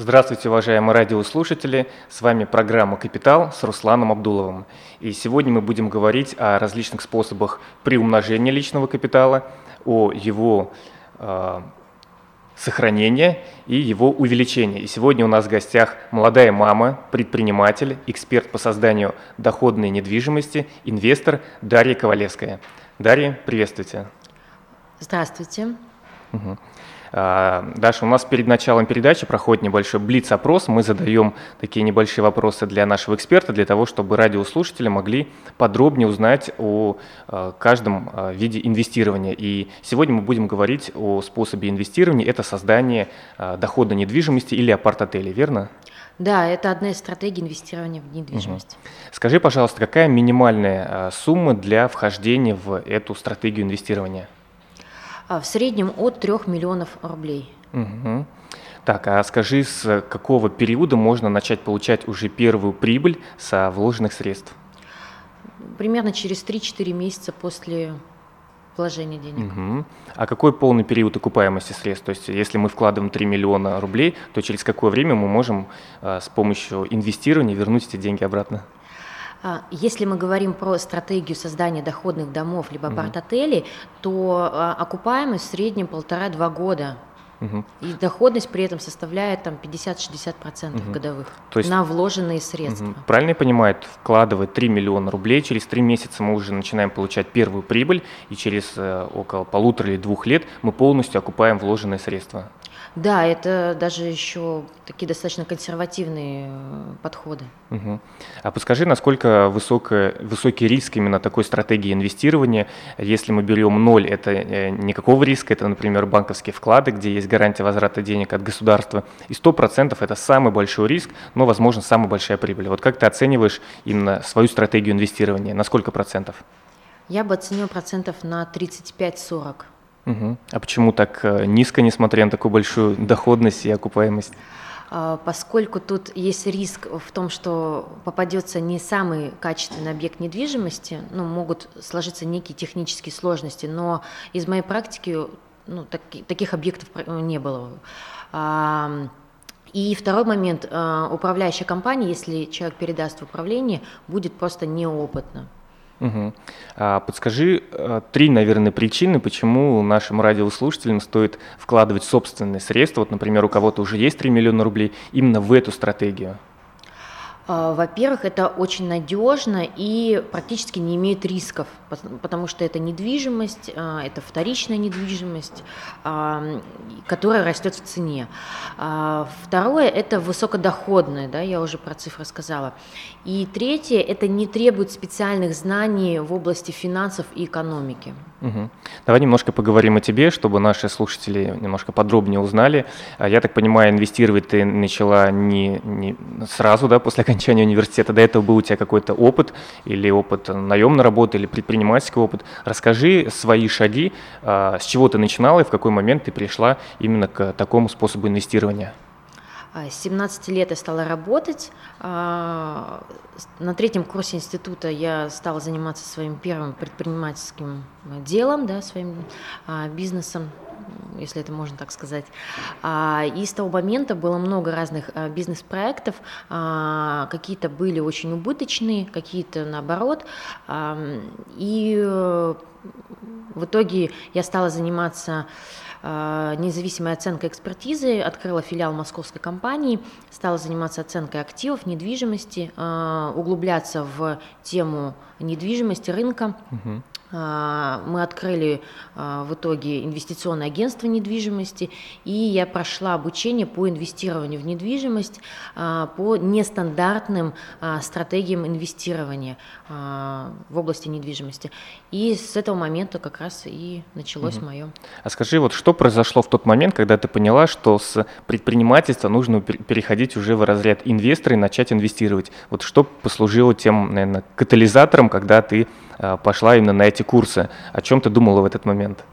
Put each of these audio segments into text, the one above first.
Здравствуйте, уважаемые радиослушатели! С вами программа «Капитал» с Русланом Абдуловым. И сегодня мы будем говорить о различных способах приумножения личного капитала, о его э, сохранения и его увеличения. И сегодня у нас в гостях молодая мама, предприниматель, эксперт по созданию доходной недвижимости, инвестор Дарья Ковалевская. Дарья, приветствуйте. Здравствуйте. Угу. А, Даша, у нас перед началом передачи проходит небольшой блиц-опрос. Мы задаем такие небольшие вопросы для нашего эксперта, для того, чтобы радиослушатели могли подробнее узнать о а, каждом а, виде инвестирования. И сегодня мы будем говорить о способе инвестирования. Это создание дохода недвижимости или апарт-отелей, верно? Да, это одна из стратегий инвестирования в недвижимость. Угу. Скажи, пожалуйста, какая минимальная сумма для вхождения в эту стратегию инвестирования? А, в среднем от 3 миллионов рублей. Угу. Так, а скажи, с какого периода можно начать получать уже первую прибыль со вложенных средств? Примерно через 3-4 месяца после вложения денег. Угу. А какой полный период окупаемости средств? То есть если мы вкладываем 3 миллиона рублей, то через какое время мы можем а, с помощью инвестирования вернуть эти деньги обратно? А, если мы говорим про стратегию создания доходных домов либо апарт-отелей, то а, окупаемость в среднем полтора-два года. Угу. И доходность при этом составляет там 50-60% угу. годовых То есть, на вложенные средства. Угу. Правильно я понимаю, вкладывая 3 миллиона рублей, через 3 месяца мы уже начинаем получать первую прибыль, и через э, около полутора или двух лет мы полностью окупаем вложенные средства. Да, это даже еще такие достаточно консервативные э, подходы. Угу. А подскажи, насколько высокая, высокий риск именно такой стратегии инвестирования? Если мы берем ноль, это э, никакого риска, это, например, банковские вклады, где есть гарантия возврата денег от государства, и 100% это самый большой риск, но, возможно, самая большая прибыль. Вот как ты оцениваешь именно свою стратегию инвестирования? На сколько процентов? Я бы оценила процентов на 35-40. Угу. А почему так э, низко, несмотря на такую большую доходность и окупаемость? А, поскольку тут есть риск в том, что попадется не самый качественный объект недвижимости, ну, могут сложиться некие технические сложности, но из моей практики ну, так, таких объектов не было. И второй момент, а, управляющая компания, если человек передаст в управление, будет просто неопытна. Угу. Подскажи э, три, наверное, причины, почему нашим радиослушателям стоит вкладывать собственные средства. Вот, например, у кого-то уже есть 3 миллиона рублей именно в эту стратегию. А, во-первых, это очень надежно и практически не имеет рисков, потому что это недвижимость, а, это вторичная недвижимость, а, которая растет в цене. Второе – это высокодоходное, да, я уже про цифры сказала. И третье – это не требует специальных знаний в области финансов и экономики. Угу. Давай немножко поговорим о тебе, чтобы наши слушатели немножко подробнее узнали. Я так понимаю, инвестировать ты начала не, не сразу, да, после окончания университета. До этого был у тебя какой-то опыт или опыт наемной работы или предпринимательский опыт. Расскажи свои шаги, а, с чего ты начинала и в какой момент ты пришла именно к такому способу инвестирования. С 17 лет я стала работать. А, на третьем курсе института я стала заниматься своим первым предпринимательским делом, да, своим а, бизнесом, если это можно так сказать. А, и с того момента было много разных бизнес-проектов. Какие-то были очень убыточные, какие-то наоборот. И э, в итоге я стала заниматься независимой оценкой экспертизы, открыла филиал московской компании, стала заниматься оценкой активов, недвижимости, углубляться в тему недвижимости, рынка. Угу. А, мы открыли а, в итоге инвестиционное агентство недвижимости, и я прошла обучение по инвестированию в недвижимость а, по нестандартным стратегиям инвестирования в области недвижимости. И с этого момента как раз и началось угу. мое. А скажи, вот что произошло в тот момент, когда ты поняла, что с предпринимательства нужно переходить уже в разряд инвестора и начать инвестировать? Вот что послужило тем, наверное, катализатором, когда ты пошла именно на эти курсы. О чем ты думала в этот момент?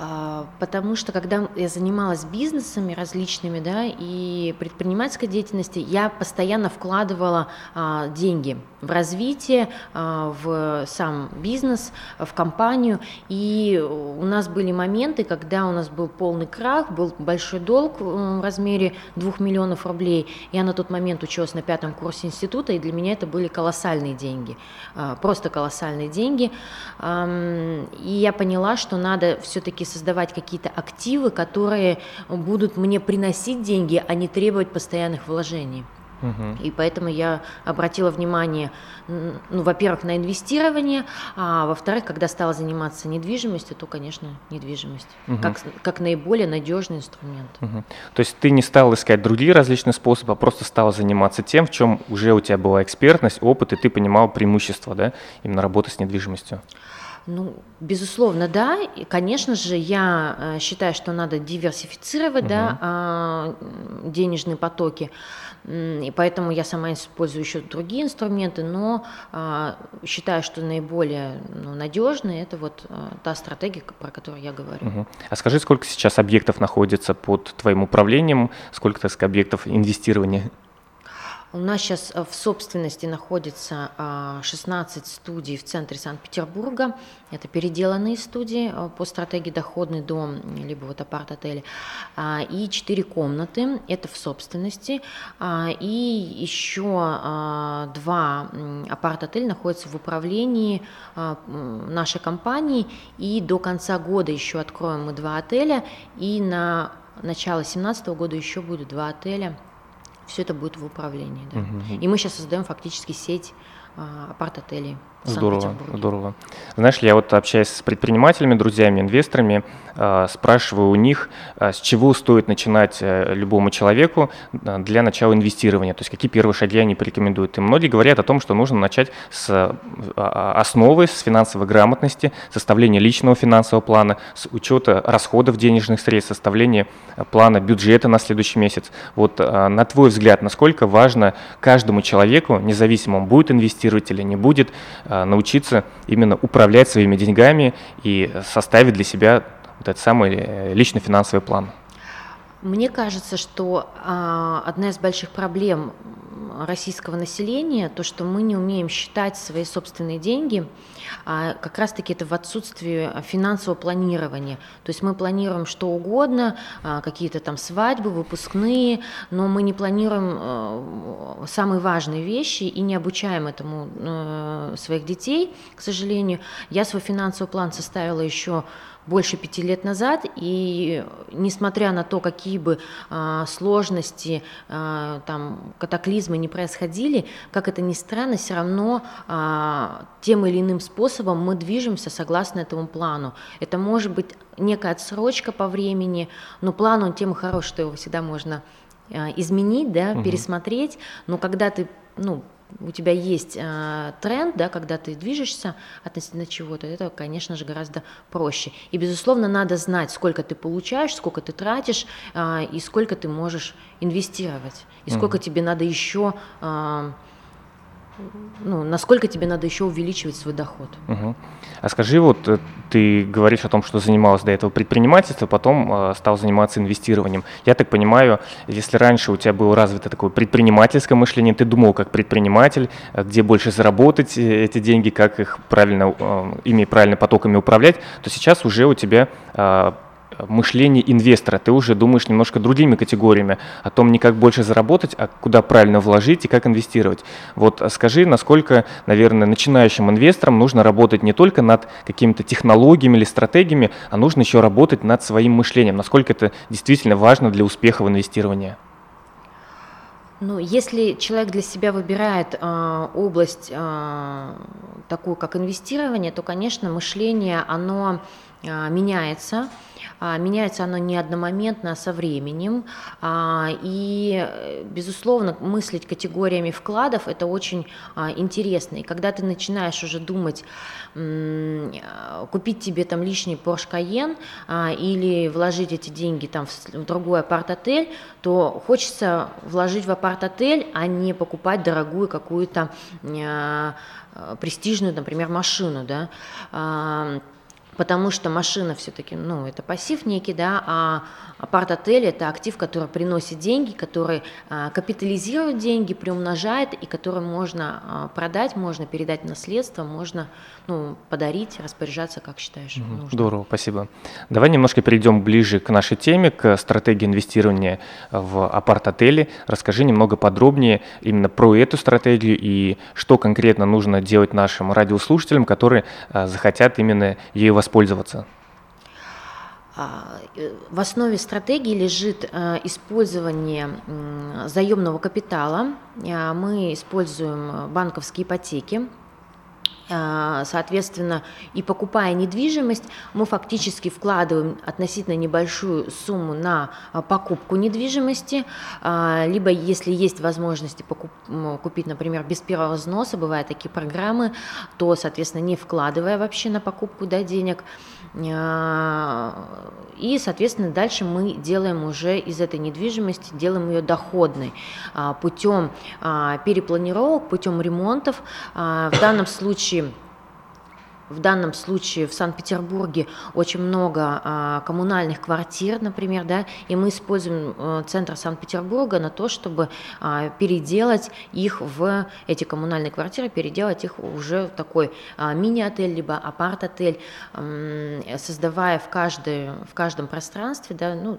А, потому что когда я занималась бизнесами различными, да, и предпринимательской деятельностью, я постоянно вкладывала а, деньги в развитие, а, в сам бизнес, в компанию. И у нас были моменты, когда у нас был полный крах, был большой долг в размере 2 миллионов рублей. Я на тот момент училась на пятом курсе института, и для меня это были колоссальные деньги, а, просто колоссальные деньги. И я поняла, что надо все-таки создавать какие-то активы, которые будут мне приносить деньги, а не требовать постоянных вложений. Угу. И поэтому я обратила внимание, ну, во-первых, на инвестирование, а во-вторых, когда стала заниматься недвижимостью, то, конечно, недвижимость угу. как, как наиболее надежный инструмент. Угу. То есть ты не стал искать другие различные способы, а просто стала заниматься тем, в чем уже у тебя была экспертность, опыт, и ты понимал преимущества, да, именно работы с недвижимостью. Ну, безусловно, да. И, конечно же, я э, считаю, что надо диверсифицировать угу. да, а, денежные потоки. И поэтому я сама использую еще другие инструменты, но а, считаю, что наиболее ну, надежные это вот а, та стратегия, про которую я говорю. Угу. А скажи, сколько сейчас объектов находится под твоим управлением, сколько, так сказать, объектов инвестирования? У нас сейчас э, в собственности находится 16 а, студий в центре Санкт-Петербурга. Это переделанные студии э, по стратегии доходный дом, либо вот апарт-отели. А, и 4 комнаты, это в собственности. А, и еще два апарт-отеля находятся в управлении нашей компании. И до конца года еще откроем мы два отеля. И на начало 2017 года еще будет два отеля все это будет в управлении. Да. Угу. И мы сейчас создаем фактически сеть а, апарт-отелей. Здорово, здорово. Знаешь, я вот общаюсь с предпринимателями, друзьями, инвесторами, э, спрашиваю у них, э, с чего стоит начинать э, любому человеку для начала инвестирования, то есть какие первые шаги они порекомендуют. И многие говорят о том, что нужно начать с э, основы, с финансовой грамотности, составления личного финансового плана, с учета расходов денежных средств, составления плана бюджета на следующий месяц. Вот на твой взгляд, насколько важно каждому человеку, независимо он будет инвестировать или не будет, а, научиться именно управлять своими деньгами и составить для себя вот этот самый э, личный финансовый план. Мне кажется, что а, одна из больших проблем российского населения, то, что мы не умеем считать свои собственные деньги, а как раз-таки это в отсутствии финансового планирования. То есть мы планируем что угодно, а, какие-то там свадьбы, выпускные, но мы не планируем э, самые важные вещи и не обучаем этому э, своих детей, к сожалению. Я свой финансовый план составила еще больше пяти лет назад, и несмотря на то, какие бы а, сложности, а, там, катаклизмы не происходили, как это ни странно, все равно а, тем или иным мы движемся согласно этому плану. Это может быть некая отсрочка по времени, но план он тем и хорош, что его всегда можно а, изменить, да, угу. пересмотреть, но когда ты ну, у тебя есть э, тренд, да, когда ты движешься относительно чего-то, это, конечно же, гораздо проще. И, безусловно, надо знать, сколько ты получаешь, сколько ты тратишь э, и сколько ты можешь инвестировать, и сколько тебе надо еще э, ну, насколько тебе надо еще увеличивать свой доход. Угу. А скажи, вот э, ты говоришь о том, что занималась до этого предпринимательством, потом э, стал заниматься инвестированием. Я так понимаю, если раньше у тебя было развито такое предпринимательское мышление, ты думал как предприниматель, э, где больше заработать э, эти деньги, как их правильно, э, ими правильно потоками управлять, то сейчас уже у тебя э, мышление инвестора. Ты уже думаешь немножко другими категориями, о том не как больше заработать, а куда правильно вложить и как инвестировать. Вот скажи, насколько, наверное, начинающим инвесторам нужно работать не только над какими-то технологиями или стратегиями, а нужно еще работать над своим мышлением. Насколько это действительно важно для успеха в инвестировании? Ну, если человек для себя выбирает э, область э, такую, как инвестирование, то, конечно, мышление, оно меняется. А, меняется оно не одномоментно, а со временем. А, и, безусловно, мыслить категориями вкладов – это очень а, интересно. И когда ты начинаешь уже думать, купить тебе там лишний Porsche Cayenne или вложить эти деньги там в другой апарт-отель, то хочется вложить в апарт-отель, а не покупать дорогую какую-то престижную, например, машину, да, потому что машина все-таки, ну, это пассив некий, да, а апарт-отель – это актив, который приносит деньги, который а, капитализирует деньги, приумножает, и который можно а, продать, можно передать наследство, можно, ну, подарить, распоряжаться, как считаешь нужно. Здорово, спасибо. Давай немножко перейдем ближе к нашей теме, к стратегии инвестирования в апарт-отели. Расскажи немного подробнее именно про эту стратегию и что конкретно нужно делать нашим радиослушателям, которые а, захотят именно ею воспользоваться воспользоваться? А, э, в основе стратегии лежит э, использование заемного капитала. А, мы используем банковские ипотеки соответственно, и покупая недвижимость, мы фактически вкладываем относительно небольшую сумму на а, покупку недвижимости, а, либо если есть возможности покуп, купить, например, без первого взноса, бывают такие программы, то, соответственно, не вкладывая вообще на покупку да, денег, и, соответственно, дальше мы делаем уже из этой недвижимости, делаем ее доходной путем перепланировок, путем ремонтов. В данном случае в данном случае в Санкт-Петербурге очень много а, коммунальных квартир, например, да, и мы используем а, центр Санкт-Петербурга на то, чтобы а, переделать их в эти коммунальные квартиры, переделать их уже в такой а, мини-отель либо апарт-отель, создавая в, каждой, в каждом пространстве, да, ну,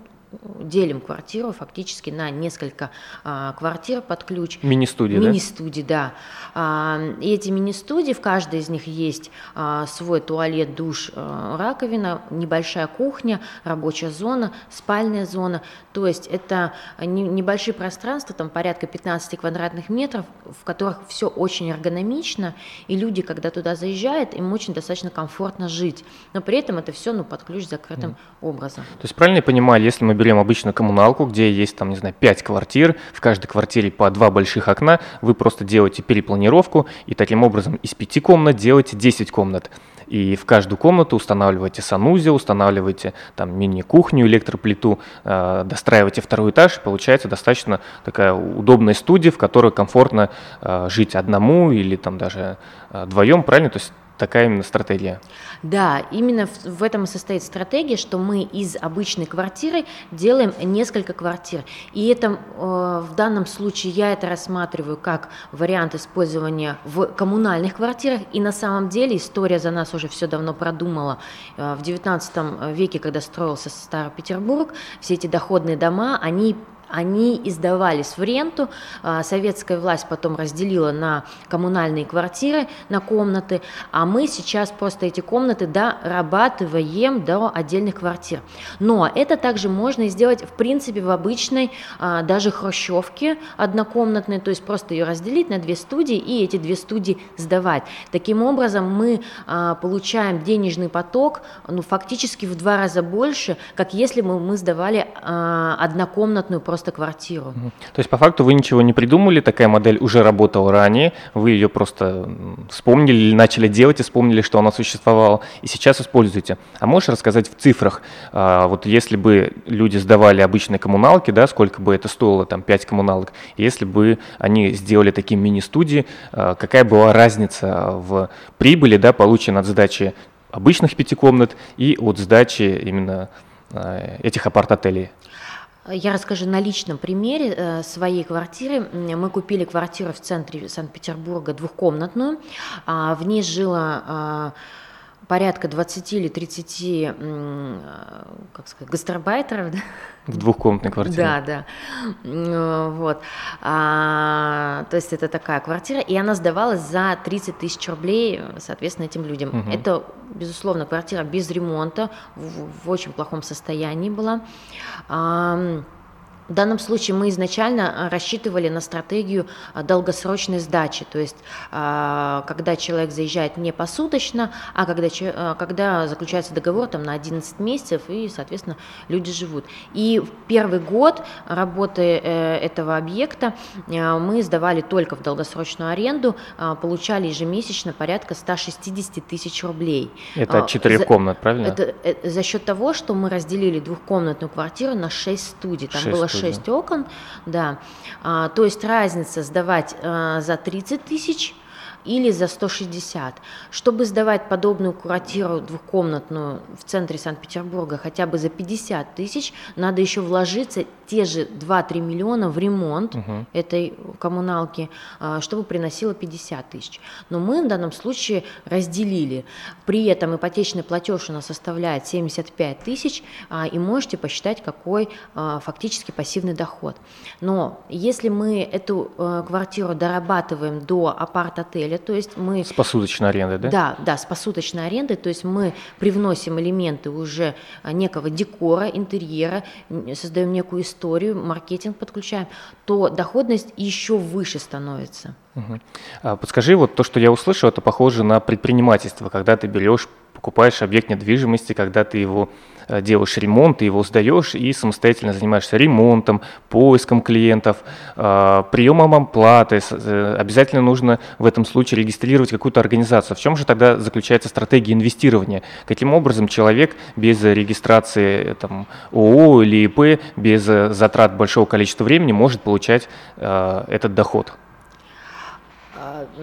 делим квартиру фактически на несколько а, квартир под ключ. Мини-студии, Мини-студии, да. А, и эти мини-студии, в каждой из них есть а, свой туалет, душ, а, раковина, небольшая кухня, рабочая зона, спальная зона. То есть это не, небольшие пространства, там порядка 15 квадратных метров, в которых все очень эргономично, и люди, когда туда заезжают, им очень достаточно комфортно жить. Но при этом это все ну, под ключ закрытым mm. образом. То есть правильно я понимаю, если мы берем обычно коммуналку, где есть там, не знаю, 5 квартир, в каждой квартире по два больших окна, вы просто делаете перепланировку и таким образом из 5 комнат делаете 10 комнат. И в каждую комнату устанавливаете санузел, устанавливаете там мини-кухню, электроплиту, э, достраиваете второй этаж, получается достаточно такая удобная студия, в которой комфортно э, жить одному или там даже э, вдвоем, правильно? То есть такая именно стратегия. Да, именно в, в этом и состоит стратегия, что мы из обычной квартиры делаем несколько квартир. И это э, в данном случае я это рассматриваю как вариант использования в коммунальных квартирах. И на самом деле история за нас уже все давно продумала. Э, в XIX веке, когда строился Старый Петербург, все эти доходные дома, они они издавались в ренту, а, советская власть потом разделила на коммунальные квартиры, на комнаты, а мы сейчас просто эти комнаты дорабатываем до отдельных квартир. Но это также можно сделать, в принципе, в обычной а, даже хрущевке однокомнатной, то есть просто ее разделить на две студии и эти две студии сдавать. Таким образом, мы а, получаем денежный поток ну, фактически в два раза больше, как если бы мы сдавали однокомнатную просто просто квартиру. То есть по факту вы ничего не придумали, такая модель уже работала ранее, вы ее просто вспомнили, начали делать и вспомнили, что она существовала, и сейчас используете. А можешь рассказать в цифрах, а, вот если бы люди сдавали обычные коммуналки, да, сколько бы это стоило, там, 5 коммуналок, если бы они сделали такие мини-студии, а, какая была разница в прибыли, да, полученной от сдачи обычных пяти комнат и от сдачи именно а, этих апарт-отелей? Я расскажу на личном примере э, своей квартиры. Мы купили квартиру в центре Санкт-Петербурга двухкомнатную. А, в ней жило а, порядка 20 или 30 э, как сказать, гастарбайтеров. Да? В двухкомнатной квартире. Да, да. Э, вот. А, то есть это такая квартира, и она сдавалась за 30 тысяч рублей, соответственно, этим людям. Угу. Это, безусловно, квартира без ремонта, в, в очень плохом состоянии была. А, в данном случае мы изначально а, рассчитывали на стратегию а, долгосрочной сдачи, то есть а, когда человек заезжает не посуточно, а когда, когда заключается договор там, на 11 месяцев, и, соответственно, люди живут. И в первый год работы э, этого объекта мы сдавали только в долгосрочную аренду, получали ежемесячно порядка 160 тысяч рублей. Это от четырех комнат, правильно? Это, это за счет того, что мы разделили двухкомнатную квартиру на 6 студий. Там 6 было 6 6 окон, да. А, то есть разница сдавать а, за 30 тысяч или за 160. Чтобы сдавать подобную квартиру двухкомнатную в центре Санкт-Петербурга хотя бы за 50 тысяч, надо еще вложиться те же 2-3 миллиона в ремонт угу. этой коммуналки, а, чтобы приносило 50 тысяч. Но мы в данном случае разделили. При этом ипотечный платеж у нас составляет 75 тысяч, а, и можете посчитать, какой а, фактически пассивный доход. Но если мы эту э, квартиру дорабатываем до апарт-отеля, то есть мы... С посуточной арендой, да? Да, да, с посуточной арендой, то есть мы привносим элементы уже некого декора, интерьера, создаем некую историю, маркетинг подключаем, то доходность еще выше становится. Угу. подскажи, вот то, что я услышал, это похоже на предпринимательство, когда ты берешь, покупаешь объект недвижимости, когда ты его делаешь ремонт, ты его сдаешь и самостоятельно занимаешься ремонтом, поиском клиентов, э, приемом оплаты. Э, обязательно нужно в этом случае регистрировать какую-то организацию. В чем же тогда заключается стратегия инвестирования? Каким образом человек без регистрации там, ООО или ИП, без затрат большого количества времени может получать этот доход?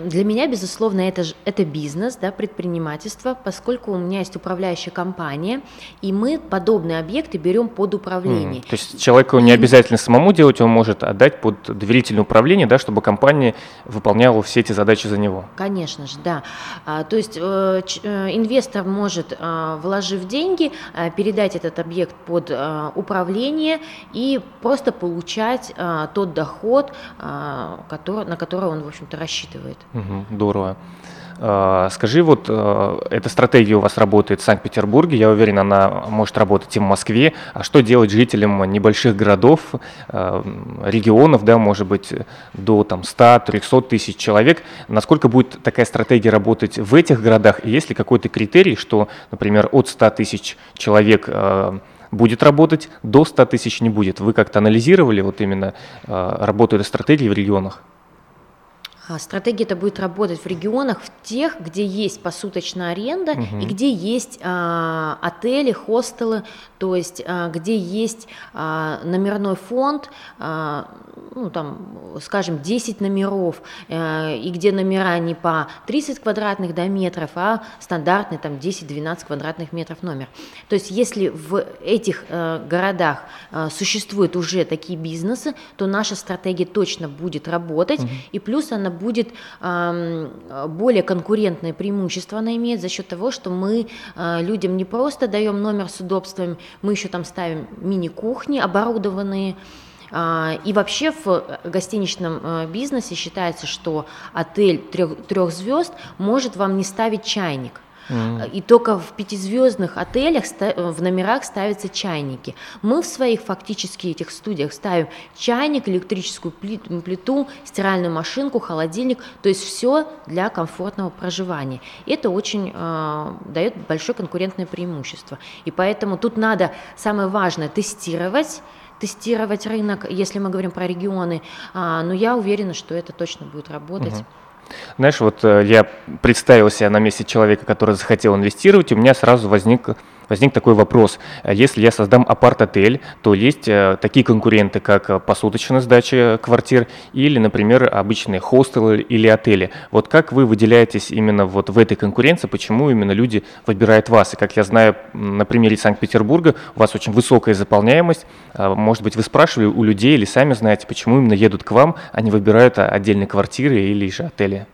Для меня, безусловно, это, это бизнес, да, предпринимательство, поскольку у меня есть управляющая компания, и мы подобные объекты берем под управление. Mm. То есть человеку не обязательно самому делать, он может отдать под доверительное управление, да, чтобы компания выполняла все эти задачи за него. Конечно же, да. А, то есть э, э, инвестор может, э, вложив деньги, э, передать этот объект под э, управление и просто получать э, тот доход, э, который, на который он, в общем-то, рассчитывает. Угу, здорово. А, скажи, вот э, эта стратегия у вас работает в Санкт-Петербурге, я уверен, она может работать и в Москве. А что делать жителям небольших городов, э, регионов, да, может быть, до там, 100-300 тысяч человек? Насколько будет такая стратегия работать в этих городах? И есть ли какой-то критерий, что, например, от 100 тысяч человек будет работать, до 100 тысяч не будет? Вы как-то анализировали вот именно работу этой стратегии в регионах? А, стратегия это будет работать в регионах, в тех, где есть посуточная аренда угу. и где есть а, отели, хостелы, то есть а, где есть а, номерной фонд, а, ну там, скажем, 10 номеров, а, и где номера не по 30 квадратных да, метров, а стандартный там 10-12 квадратных метров номер. То есть если в этих а, городах а, существуют уже такие бизнесы, то наша стратегия точно будет работать, угу. и плюс она будет более конкурентное преимущество она имеет за счет того, что мы а, людям не просто даем номер с удобствами, мы еще там ставим мини-кухни оборудованные, а, и вообще в гостиничном а, бизнесе считается, что отель трех, трех звезд может вам не ставить чайник. И только в пятизвездных отелях в номерах ставятся чайники. Мы в своих фактически этих студиях ставим чайник, электрическую плиту, стиральную машинку, холодильник, то есть все для комфортного проживания. Это очень э, дает большое конкурентное преимущество. И поэтому тут надо, самое важное, тестировать, тестировать рынок, если мы говорим про регионы, а, но я уверена, что это точно будет работать. Угу. Знаешь, вот э, я представил себя на месте человека, который захотел инвестировать, у меня сразу возник возник такой вопрос. А если я создам апарт-отель, то есть э, такие конкуренты, как э, посуточная сдача квартир или, например, обычные хостелы или отели. Вот как вы выделяетесь именно вот в этой конкуренции, почему именно люди выбирают вас? И как я знаю на примере Санкт-Петербурга, у вас очень высокая заполняемость. А, может быть, вы спрашивали у людей или сами знаете, почему именно едут к вам, а не выбирают отдельные квартиры или же отели?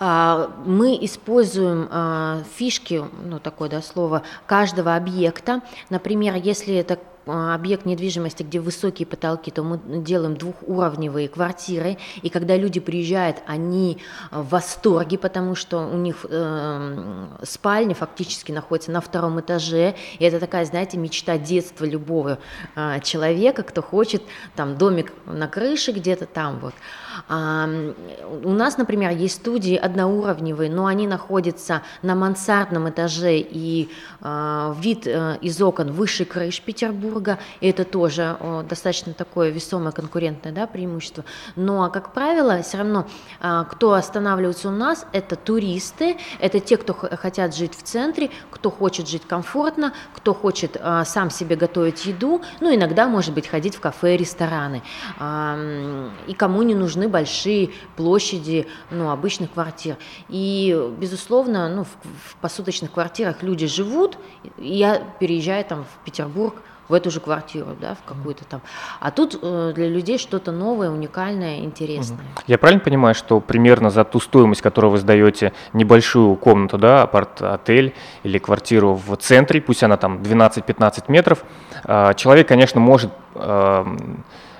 А, мы используем а, фишки, ну такое да, слово, каждого объекта. Например, если это а, объект недвижимости, где высокие потолки, то мы делаем двухуровневые квартиры, и когда люди приезжают, они в восторге, потому что у них э, спальня фактически находится на втором этаже, и это такая, знаете, мечта детства любого э, человека, кто хочет там домик на крыше где-то там вот. А, у нас, например, есть студии одноуровневые, но они находятся на мансардном этаже, и а, вид а, из окон выше крыш Петербурга, и это тоже достаточно такое весомое конкурентное да, преимущество. Но, как правило, все равно, а, кто останавливается у нас, это туристы, это те, кто хотят жить в центре, кто хочет жить комфортно, кто хочет а, сам себе готовить еду, ну, иногда, может быть, ходить в кафе, рестораны, и кому не нужны большие площади, ну, обычных квартир. И, безусловно, ну, в, в посуточных квартирах люди живут, и я переезжаю там в Петербург, в эту же квартиру, да, в какую-то там. А тут э, для людей что-то новое, уникальное, интересное. Я правильно понимаю, что примерно за ту стоимость, которую вы сдаете небольшую комнату, да, апарт-отель или квартиру в центре, пусть она там 12-15 метров, э, человек, конечно, может э,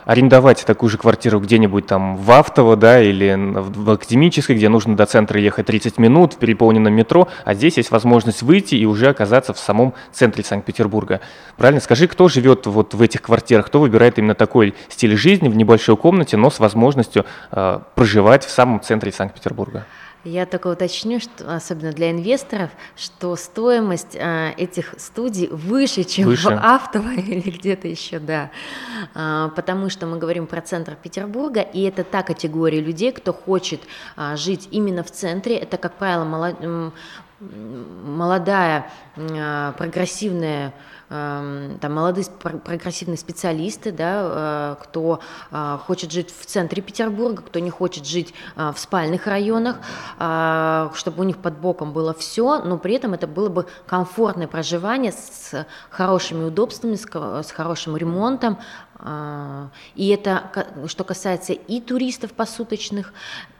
арендовать такую же квартиру где-нибудь там в Автово, да, или в Академической, где нужно до центра ехать 30 минут в переполненном метро, а здесь есть возможность выйти и уже оказаться в самом центре Санкт-Петербурга. Правильно? Скажи, кто живет вот в этих квартирах, кто выбирает именно такой стиль жизни в небольшой комнате, но с возможностью э, проживать в самом центре Санкт-Петербурга? Я только уточню, что, особенно для инвесторов, что стоимость а, этих студий выше, чем выше. в Автово или где-то еще, да. А, потому что мы говорим про центр Петербурга, и это та категория людей, кто хочет а, жить именно в центре. Это, как правило, молод... молодая, а, прогрессивная Эм, там молодые прогрессивные специалисты, да, э, кто э, хочет жить в центре Петербурга, кто не хочет жить э, в спальных районах, чтобы у них под боком было все, но при этом это было бы комфортное проживание с хорошими удобствами, с хорошим ремонтом, а, и это что касается и туристов посуточных,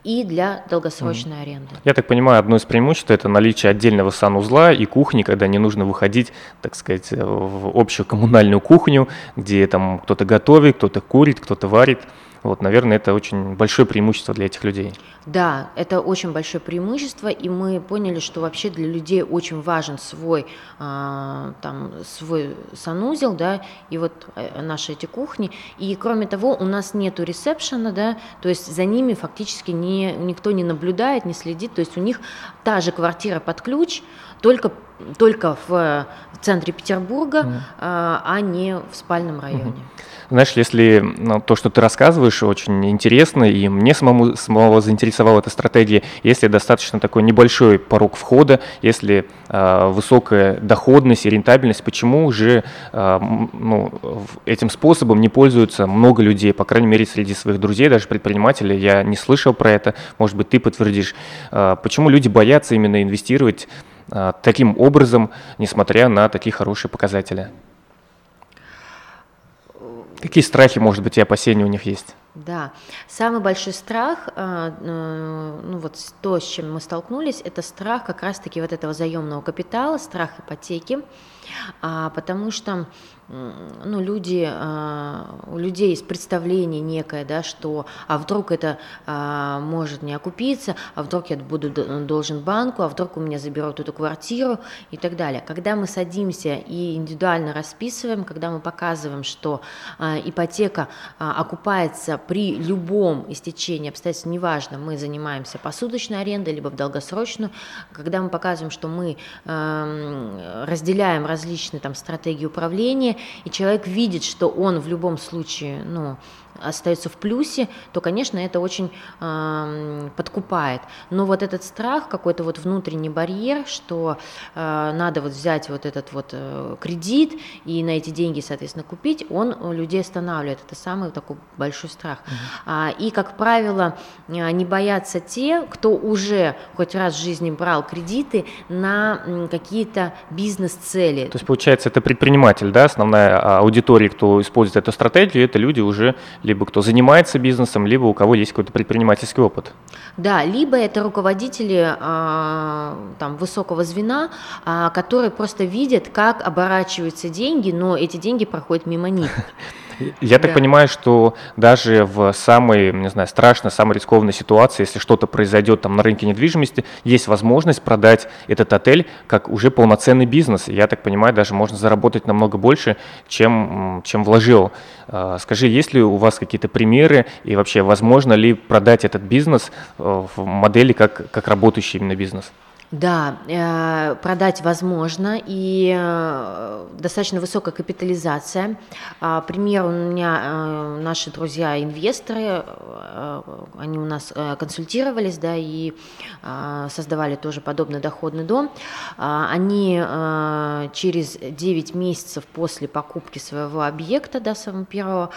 и для долгосрочной mm. аренды. Я так понимаю, одно из преимуществ это наличие отдельного санузла и кухни, когда не нужно выходить, так сказать, в общую коммунальную кухню, где там кто-то готовит, кто-то курит, кто-то варит. Вот, наверное, это очень большое преимущество для этих людей. Да, это очень большое преимущество, и мы поняли, что вообще для людей очень важен свой, а, там, свой санузел, да, и вот э, наши эти кухни. И кроме того, у нас нету ресепшена, да, то есть за ними фактически не, никто не наблюдает, не следит, то есть у них та же квартира под ключ, только, только в центре Петербурга, mm. а, не в спальном районе. Mm-hmm. Знаешь, если ну, то, что ты рассказываешь, очень интересно, и мне самому, самого заинтересовала эта стратегия, если достаточно такой небольшой порог входа, если э, высокая доходность и рентабельность, почему же э, ну, этим способом не пользуются много людей, по крайней мере, среди своих друзей, даже предпринимателей, я не слышал про это, может быть, ты подтвердишь, э, почему люди боятся именно инвестировать таким образом, несмотря на такие хорошие показатели? Какие страхи, может быть, и опасения у них есть? Да, самый большой страх, э, э, ну вот то, с чем мы столкнулись, это страх как раз-таки вот этого заемного капитала, страх ипотеки, а, потому что ну, люди, а, у людей есть представление некое, да, что а вдруг это а, может не окупиться, а вдруг я буду должен банку, а вдруг у меня заберут эту квартиру и так далее. Когда мы садимся и индивидуально расписываем, когда мы показываем, что а, ипотека окупается при любом истечении обстоятельств, неважно, мы занимаемся посуточной арендой, либо в долгосрочную, когда мы показываем, что мы разделяем различные там стратегии управления, и человек видит, что он в любом случае, ну, остается в плюсе, то, конечно, это очень э, подкупает. Но вот этот страх, какой-то вот внутренний барьер, что э, надо вот взять вот этот вот э, кредит и на эти деньги, соответственно, купить, он людей останавливает. Это самый такой большой страх. Uh-huh. А, и, как правило, не боятся те, кто уже хоть раз в жизни брал кредиты на какие-то бизнес-цели. То есть, получается, это предприниматель, да, основная а, аудитория, кто использует эту стратегию, это люди уже либо кто занимается бизнесом, либо у кого есть какой-то предпринимательский опыт. Да, либо это руководители а, там, высокого звена, а, которые просто видят, как оборачиваются деньги, но эти деньги проходят мимо них. Я так понимаю, что даже в самой, не знаю, страшной, самой рискованной ситуации, если что-то произойдет там на рынке недвижимости, есть возможность продать этот отель как уже полноценный бизнес. Я так понимаю, даже можно заработать намного больше, чем, чем вложил. А, скажи, есть ли у вас какие-то примеры и вообще возможно ли продать этот бизнес э, в модели как, как работающий именно бизнес? Да, э, продать возможно, и э, э, достаточно высокая капитализация. А, пример у меня наши друзья-инвесторы, они у нас консультировались, да, и создавали тоже подобный доходный дом. А, они через 9 месяцев после покупки своего объекта, да, самого первого,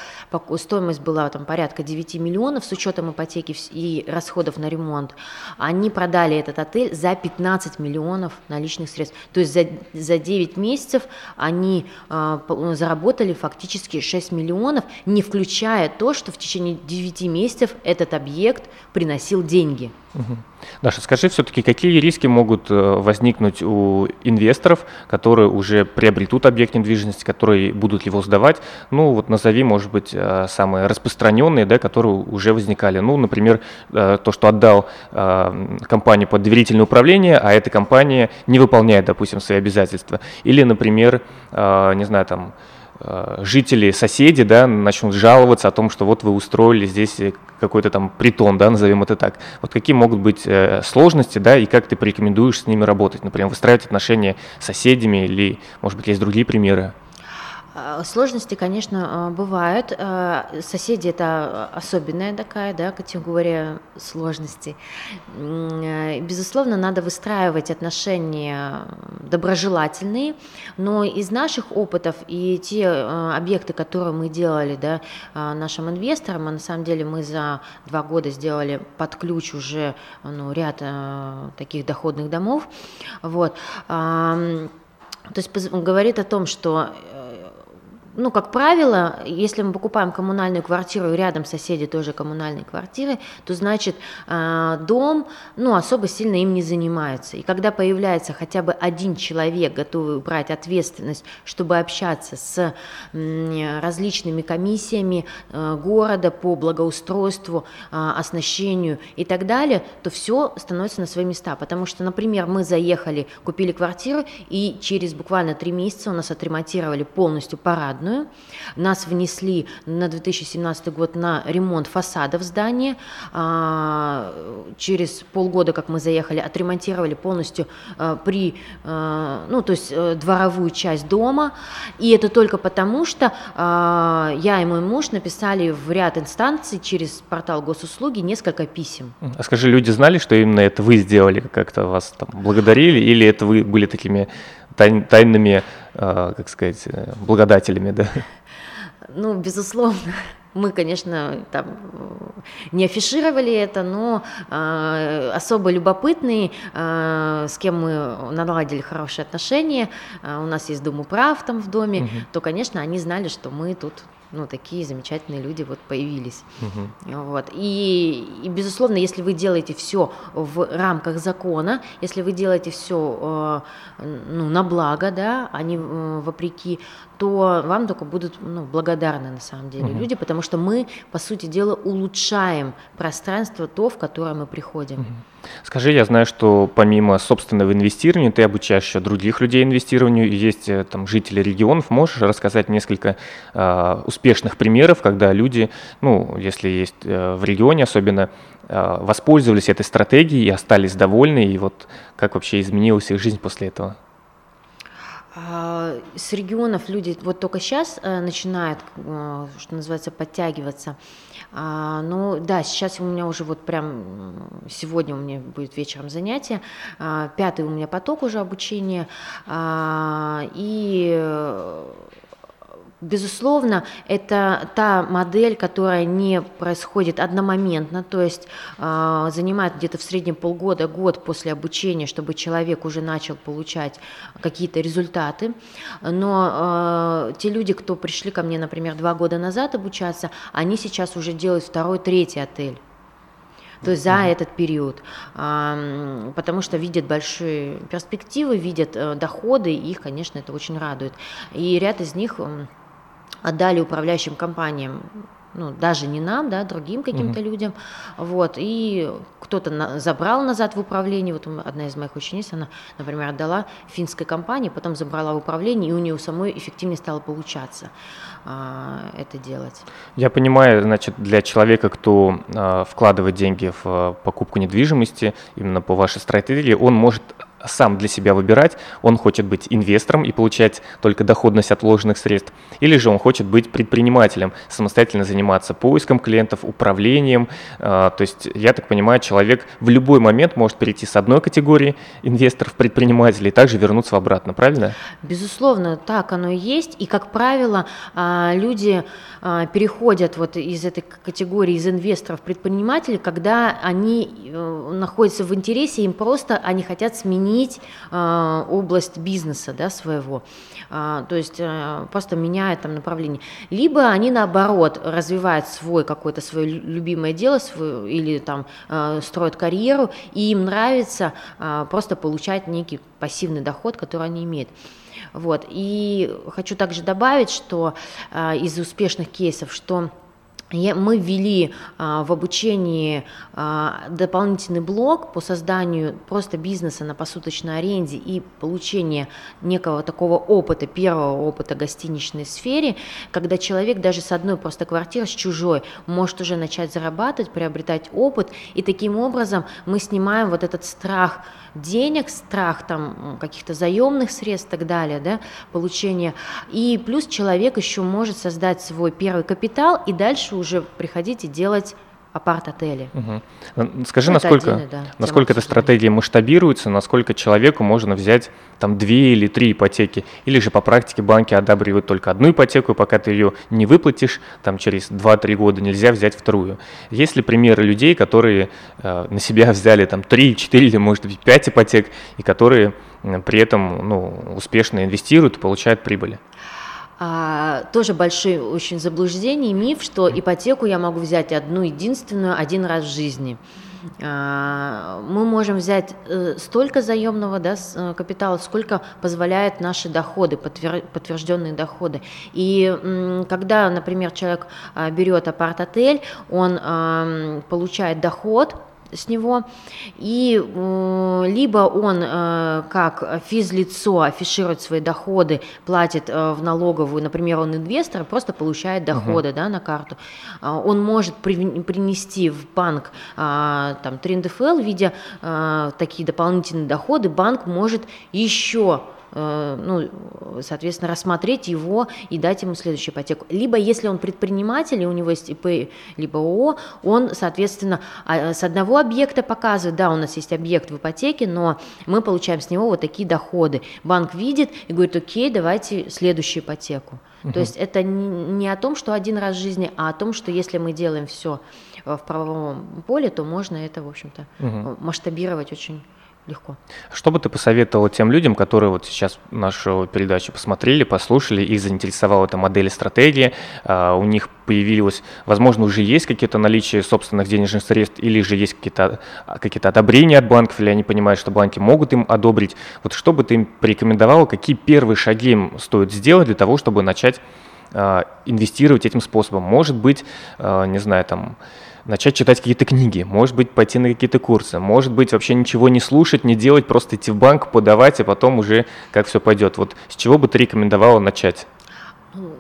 стоимость была там порядка 9 миллионов с учетом ипотеки и расходов на ремонт, они продали этот отель за 15 миллионов наличных средств. То есть за, за 9 месяцев они э, заработали фактически 6 миллионов, не включая то, что в течение 9 месяцев этот объект приносил деньги. Даша, скажи все-таки, какие риски могут э, возникнуть у инвесторов, которые уже приобретут объект недвижимости, которые будут его сдавать? Ну, вот назови, может быть, э, самые распространенные, да, которые уже возникали. Ну, например, э, то, что отдал компанию под доверительное управление, а эта компания не выполняет, допустим, свои обязательства. Или, например, не знаю, там, жители, соседи, да, начнут жаловаться о том, что вот вы устроили здесь какой-то там притон, да, назовем это так. Вот какие могут быть э, сложности, да, и как ты порекомендуешь с ними работать, например, выстраивать отношения с соседями или, может быть, есть другие примеры? А, сложности, конечно, а, бывают. А, соседи – это особенная такая да, категория сложностей. Безусловно, надо выстраивать отношения доброжелательные, но из наших опытов и те объекты, которые мы делали да, нашим инвесторам, а на самом деле мы за два года сделали под ключ уже ну, ряд таких доходных домов, вот, то есть говорит о том, что ну, как правило, если мы покупаем коммунальную квартиру, и рядом соседи тоже коммунальные квартиры, то значит а, дом, ну, особо сильно им не занимается. И когда появляется хотя бы один человек, готовый брать ответственность, чтобы общаться с различными комиссиями э, города по благоустройству, а, оснащению и так далее, то все становится на свои места. Потому что, например, мы заехали, купили квартиру, и через буквально три месяца у нас отремонтировали полностью парадную, парадную. Нас внесли на 2017 год на ремонт фасадов здания. А, через полгода, как мы заехали, отремонтировали полностью а, при, а, ну, то есть э, дворовую часть дома. И это только потому, что я и мой муж написали в ряд инстанций через портал госуслуги несколько писем. А скажи, люди знали, что именно это вы сделали, как-то вас там благодарили, или это вы были такими тай, тайными, как сказать, э, благодателями, да? Ну, безусловно. Мы, конечно, там не афишировали это, но э, особо любопытные, э, с кем мы наладили хорошие отношения, э, у нас есть Дом управ там в доме, угу. то, конечно, они знали, что мы тут ну, такие замечательные люди вот появились. Угу. Вот. И, и, безусловно, если вы делаете все в рамках закона, если вы делаете все э, ну, на благо, да, а не э, вопреки, то вам только будут ну, благодарны на самом деле угу. люди, потому что мы, по сути дела, улучшаем пространство то, в которое мы приходим. Угу. Скажи, я знаю, что помимо собственного инвестирования ты обучаешь еще других людей инвестированию, есть э, там жители регионов. Можешь рассказать несколько э, успешных примеров, когда люди, ну, если есть э, в регионе особенно, э, воспользовались этой стратегией и остались довольны, и вот как вообще изменилась их жизнь после этого? А, с регионов люди вот только сейчас э, начинают, э, что называется, подтягиваться. А, ну да, сейчас у меня уже вот прям сегодня у меня будет вечером занятие, а, пятый у меня поток уже обучения, и Безусловно, это та модель, которая не происходит одномоментно, то есть э, занимает где-то в среднем полгода, год после обучения, чтобы человек уже начал получать какие-то результаты. Но э, те люди, кто пришли ко мне, например, два года назад обучаться, они сейчас уже делают второй, третий отель. То есть за mm-hmm. этот период, потому что видят большие перспективы, видят э, доходы, и их, конечно, это очень радует. И ряд из них отдали управляющим компаниям ну, даже не нам, да, другим каким-то угу. людям, вот, и кто-то на, забрал назад в управление, вот одна из моих учениц, она, например, отдала финской компании, потом забрала в управление, и у нее самой эффективнее стало получаться а, это делать. Я понимаю, значит, для человека, кто а, вкладывает деньги в а, покупку недвижимости, именно по вашей стратегии, он может сам для себя выбирать, он хочет быть инвестором и получать только доходность от вложенных средств, или же он хочет быть предпринимателем, самостоятельно заниматься поиском клиентов, управлением. А, то есть, я так понимаю, человек в любой момент может перейти с одной категории инвесторов, предпринимателей, и также вернуться обратно, правильно? Безусловно, так оно и есть. И, как правило, а, люди а, переходят вот из этой категории, из инвесторов предпринимателей, когда они э, находятся в интересе, им просто они хотят сменить изменить э, область бизнеса да, своего, э, то есть э, просто меняют там направление. Либо они наоборот развивают свой какое-то свое любимое дело свое, или там э, строят карьеру, и им нравится э, просто получать некий пассивный доход, который они имеют. Вот. И хочу также добавить, что э, из успешных кейсов, что мы ввели а, в обучении а, дополнительный блок по созданию просто бизнеса на посуточной аренде и получение некого такого опыта, первого опыта гостиничной сфере, когда человек даже с одной просто квартиры, с чужой, может уже начать зарабатывать, приобретать опыт, и таким образом мы снимаем вот этот страх денег, страх там каких-то заемных средств и так далее, да, получение. И плюс человек еще может создать свой первый капитал и дальше уже приходить и делать апарт-отели. Угу. Скажи, это насколько, отдельный, да, насколько эта стратегия масштабируется, насколько человеку можно взять там две или три ипотеки, или же по практике банки одабривают только одну ипотеку, и пока ты ее не выплатишь, там через 2-3 года нельзя взять вторую. Есть ли примеры людей, которые э, на себя взяли там 3, 4 или может быть 5 ипотек, и которые э, при этом ну, успешно инвестируют и получают прибыли? А, тоже большое очень заблуждение, миф, что ипотеку я могу взять одну единственную один раз в жизни. А, мы можем взять э, столько заемного да, э, капитала, сколько позволяет наши доходы, подтвержденные доходы. И когда, например, человек а, берет апарт-отель, он получает доход, с него, и э, либо он э, как физлицо афиширует свои доходы, платит э, в налоговую, например, он инвестор, просто получает доходы uh-huh. да, на карту, э, он может при, принести в банк э, там, 3 НДФЛ, видя э, такие дополнительные доходы, банк может еще ну, соответственно, рассмотреть его и дать ему следующую ипотеку. Либо, если он предприниматель, и у него есть ИП, либо ООО, он, соответственно, а, с одного объекта показывает, да, у нас есть объект в ипотеке, но мы получаем с него вот такие доходы. Банк видит и говорит, окей, давайте следующую ипотеку. Угу. То есть это не о том, что один раз в жизни, а о том, что если мы делаем все в правовом поле, то можно это, в общем-то, угу. масштабировать очень легко. Что бы ты посоветовал тем людям, которые вот сейчас нашу передачу посмотрели, послушали, и заинтересовала эта модель стратегии, а, у них появилось, возможно, уже есть какие-то наличия собственных денежных средств, или же есть какие-то какие одобрения от банков, или они понимают, что банки могут им одобрить. Вот что бы ты им порекомендовал, какие первые шаги им стоит сделать для того, чтобы начать а, инвестировать этим способом? Может быть, а, не знаю, там начать читать какие-то книги, может быть, пойти на какие-то курсы, может быть, вообще ничего не слушать, не делать, просто идти в банк, подавать, а потом уже как все пойдет. Вот с чего бы ты рекомендовала начать?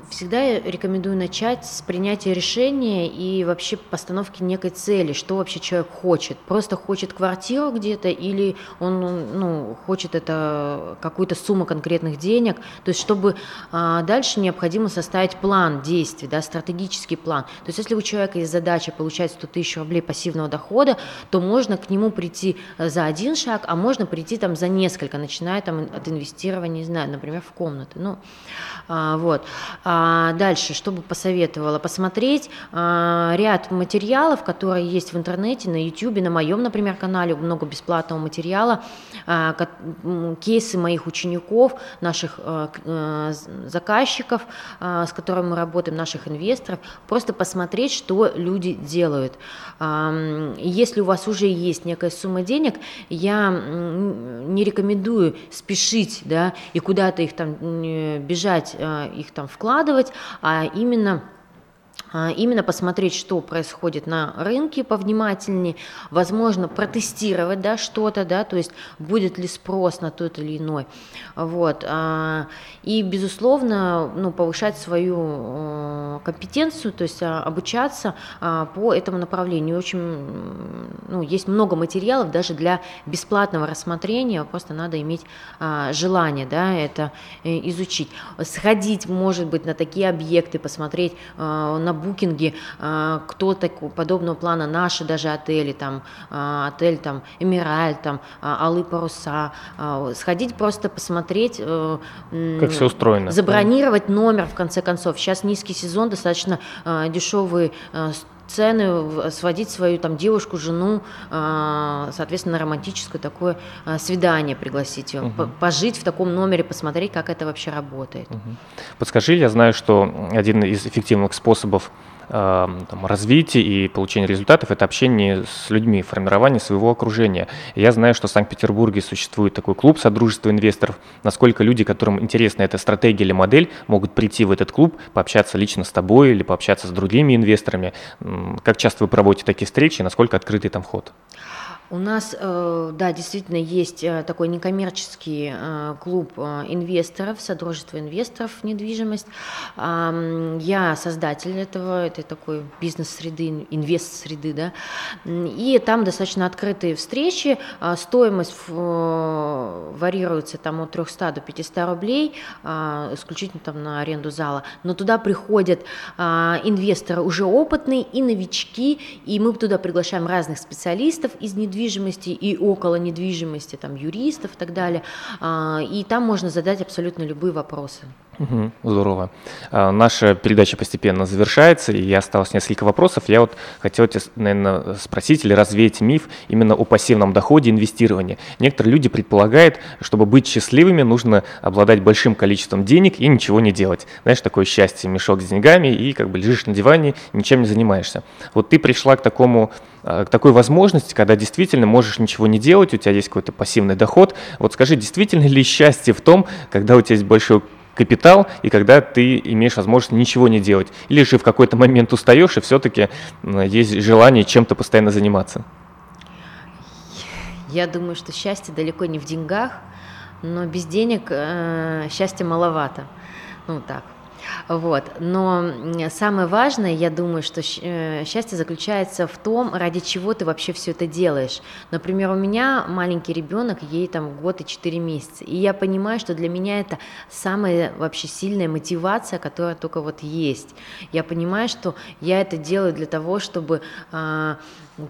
Всегда рекомендую начать с принятия решения и вообще постановки некой цели, что вообще человек хочет. Просто хочет квартиру где-то или он ну, хочет это какую-то сумму конкретных денег. То есть, чтобы а, дальше необходимо составить план действий, да, стратегический план. То есть, если у человека есть задача получать 100 тысяч рублей пассивного дохода, то можно к нему прийти за один шаг, а можно прийти там за несколько, начиная там от инвестирования, не знаю, например, в комнаты. Ну, а, вот. А, дальше, что бы посоветовала? Посмотреть а, ряд материалов, которые есть в интернете, на YouTube, на моем, например, канале, много бесплатного материала, а, кейсы моих учеников, наших а, а, заказчиков, а, с которыми мы работаем, наших инвесторов, просто посмотреть, что люди делают. А, если у вас уже есть некая сумма денег, я не рекомендую спешить, да, и куда-то их там бежать, а, их там вкладывать, а именно именно посмотреть, что происходит на рынке повнимательнее, возможно, протестировать да, что-то, да, то есть будет ли спрос на тот или иной. Вот. А, и, безусловно, ну, повышать свою э, компетенцию, то есть а, обучаться по этому направлению. Очень, ну, есть много материалов даже для бесплатного рассмотрения, просто надо иметь желание да, это э, изучить. Сходить, может быть, на такие объекты, посмотреть на букинге, а, кто такого подобного плана, наши даже отели, там, а, отель там Эмираль, там, а, Алые паруса, сходить просто посмотреть. Э, как все устроено. Забронировать номер, в конце концов. Сейчас низкий сезон, достаточно дешевые э, цены, сводить свою там девушку, жену, соответственно, на романтическое такое свидание пригласить ее, угу. пожить в таком номере, посмотреть, как это вообще работает. Угу. Подскажи, я знаю, что один из эффективных способов там, развития и получения результатов – это общение с людьми, формирование своего окружения. Я знаю, что в Санкт-Петербурге существует такой клуб Содружества инвесторов. Насколько люди, которым интересна эта стратегия или модель, могут прийти в этот клуб, пообщаться лично с тобой или пообщаться с другими инвесторами? Как часто вы проводите такие встречи, насколько открытый там вход? У нас, э, да, действительно есть э, такой некоммерческий э, клуб инвесторов, Содружество инвесторов в недвижимость. Я создатель этого, это такой бизнес-среды, инвест-среды, да, и там достаточно открытые встречи, стоимость варьируется там от 300 до 500 рублей, исключительно там на аренду зала, но туда приходят инвесторы уже опытные и новички, и мы туда приглашаем разных специалистов из недвижимости, недвижимости и около недвижимости, там, юристов и так далее. А, и там можно задать абсолютно любые вопросы. Угу, здорово. А, наша передача постепенно завершается, и осталось несколько вопросов. Я вот хотел тебя, наверное, спросить или развеять миф именно о пассивном доходе инвестирования. Некоторые люди предполагают, чтобы быть счастливыми, нужно обладать большим количеством денег и ничего не делать. Знаешь, такое счастье, мешок с деньгами, и как бы лежишь на диване, ничем не занимаешься. Вот ты пришла к такому а, к такой возможности, когда действительно можешь ничего не делать, у тебя есть какой-то пассивный доход. Вот скажи, действительно ли счастье в том, когда у тебя есть большой капитал, и когда ты имеешь возможность ничего не делать. Или же в какой-то момент устаешь, и все-таки есть желание чем-то постоянно заниматься. Я думаю, что счастье далеко не в деньгах, но без денег э, счастья маловато. Ну так, вот. Но самое важное, я думаю, что э, счастье заключается в том, ради чего ты вообще все это делаешь. Например, у меня маленький ребенок, ей там год и четыре месяца, и я понимаю, что для меня это самая вообще сильная мотивация, которая только вот есть. Я понимаю, что я это делаю для того, чтобы а,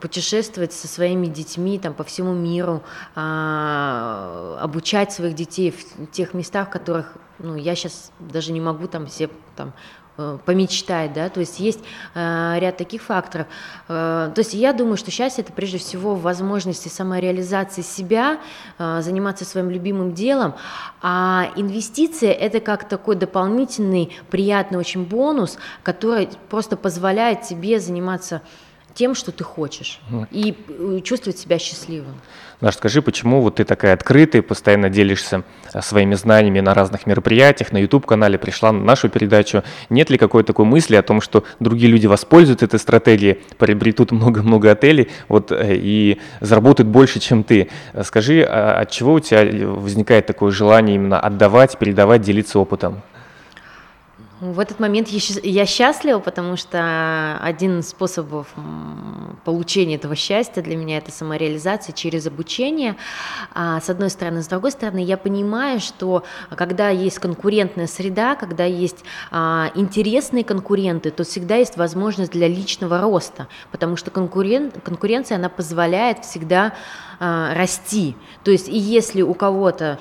путешествовать со своими детьми там, по всему миру, а, обучать своих детей в тех местах, в которых ну, я сейчас даже не могу там все там э, помечтать, да, то есть есть э, ряд таких факторов. Э, то есть я думаю, что счастье это прежде всего возможности самореализации себя, э, заниматься своим любимым делом, а инвестиции это как такой дополнительный приятный очень бонус, который просто позволяет тебе заниматься тем, что ты хочешь, угу. и э, чувствовать себя счастливым. Наш, скажи, почему вот ты такая открытая, постоянно делишься э, своими знаниями на разных мероприятиях, на YouTube-канале, пришла на нашу передачу. Нет ли какой-то такой мысли о том, что другие люди воспользуются этой стратегией, приобретут много-много отелей вот, э, и заработают больше, чем ты? Скажи, а от чего у тебя возникает такое желание именно отдавать, передавать, делиться опытом? В этот момент я счастлива, потому что один из способов получения этого счастья для меня это самореализация через обучение. А, с одной стороны, с другой стороны, я понимаю, что когда есть конкурентная среда, когда есть а, интересные конкуренты, то всегда есть возможность для личного роста, потому что конкурен... конкуренция она позволяет всегда а, расти. То есть и если у кого-то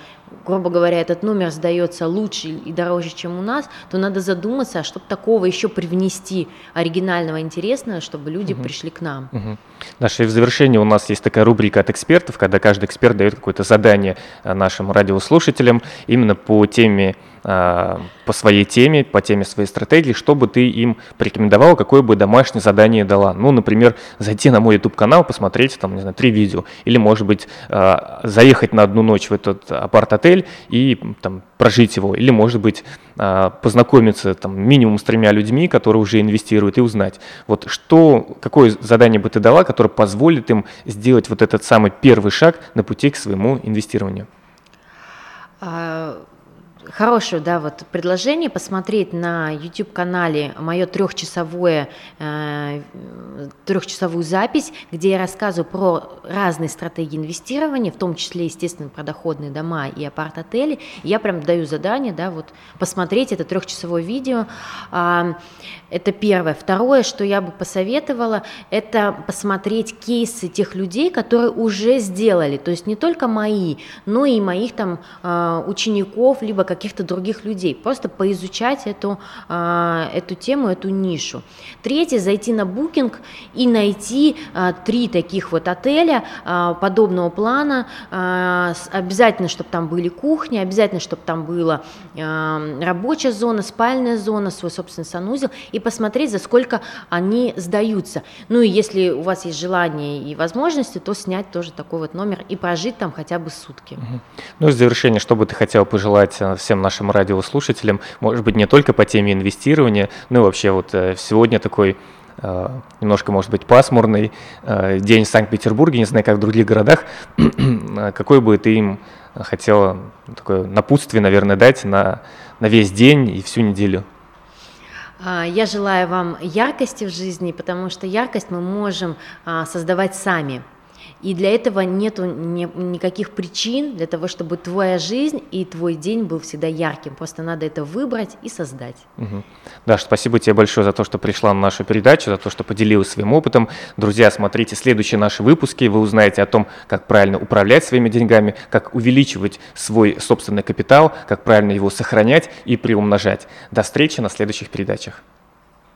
грубо говоря, этот номер сдается лучше и дороже, чем у нас, то надо задуматься, а чтобы такого еще привнести оригинального, интересного, чтобы люди угу. пришли к нам. Угу. Даша, и в завершении у нас есть такая рубрика от экспертов, когда каждый эксперт дает какое-то задание нашим радиослушателям именно по теме э, по своей теме, по теме своей стратегии, что бы ты им порекомендовала, какое бы домашнее задание дала. Ну, например, зайти на мой YouTube-канал, посмотреть там, не знаю, три видео. Или, может быть, заехать на одну ночь в этот апарт-отель и там прожить его. Или, может быть, э, познакомиться там минимум с тремя людьми, которые уже инвестируют, и узнать, вот что, какое задание бы ты дала, которое позволит им сделать вот этот самый первый шаг на пути к своему инвестированию? Хорошее, да, вот предложение посмотреть на YouTube-канале мое трехчасовое, э, трехчасовую запись, где я рассказываю про разные стратегии инвестирования, в том числе, естественно, про доходные дома и апарт-отели. Я прям даю задание, да, вот посмотреть это трехчасовое видео. Э, это первое. Второе, что я бы посоветовала, это посмотреть кейсы тех людей, которые уже сделали, то есть не только мои, но и моих там э, учеников, либо каких-то других людей. Просто поизучать эту, э, эту тему, эту нишу. Третье, зайти на Booking и найти э, три таких вот отеля подобного плана. Обязательно, чтобы там были кухни, обязательно, чтобы там была рабочая зона, спальная зона, свой собственный санузел и посмотреть, за сколько они сдаются. Ну и если у вас есть желание и возможности, то снять тоже такой вот номер и прожить там хотя бы сутки. Ну и в завершение, что бы ты хотел пожелать э, всем нашим радиослушателям, может быть, не только по теме инвестирования, ну и вообще вот э, сегодня такой э, немножко, может быть, пасмурный день в Санкт-Петербурге, не знаю, как в других городах, какой бы ты им хотела такое напутствие, наверное, дать на, на весь день и всю неделю? А, я желаю вам яркости в жизни, потому что яркость мы можем а, создавать сами. И для этого нет ни, никаких причин для того, чтобы твоя жизнь и твой день был всегда ярким. Просто надо это выбрать и создать. Угу. Даш, спасибо тебе большое за то, что пришла на нашу передачу, за то, что поделилась своим опытом. Друзья, смотрите следующие наши выпуски, вы узнаете о том, как правильно управлять своими деньгами, как увеличивать свой собственный капитал, как правильно его сохранять и приумножать. До встречи на следующих передачах.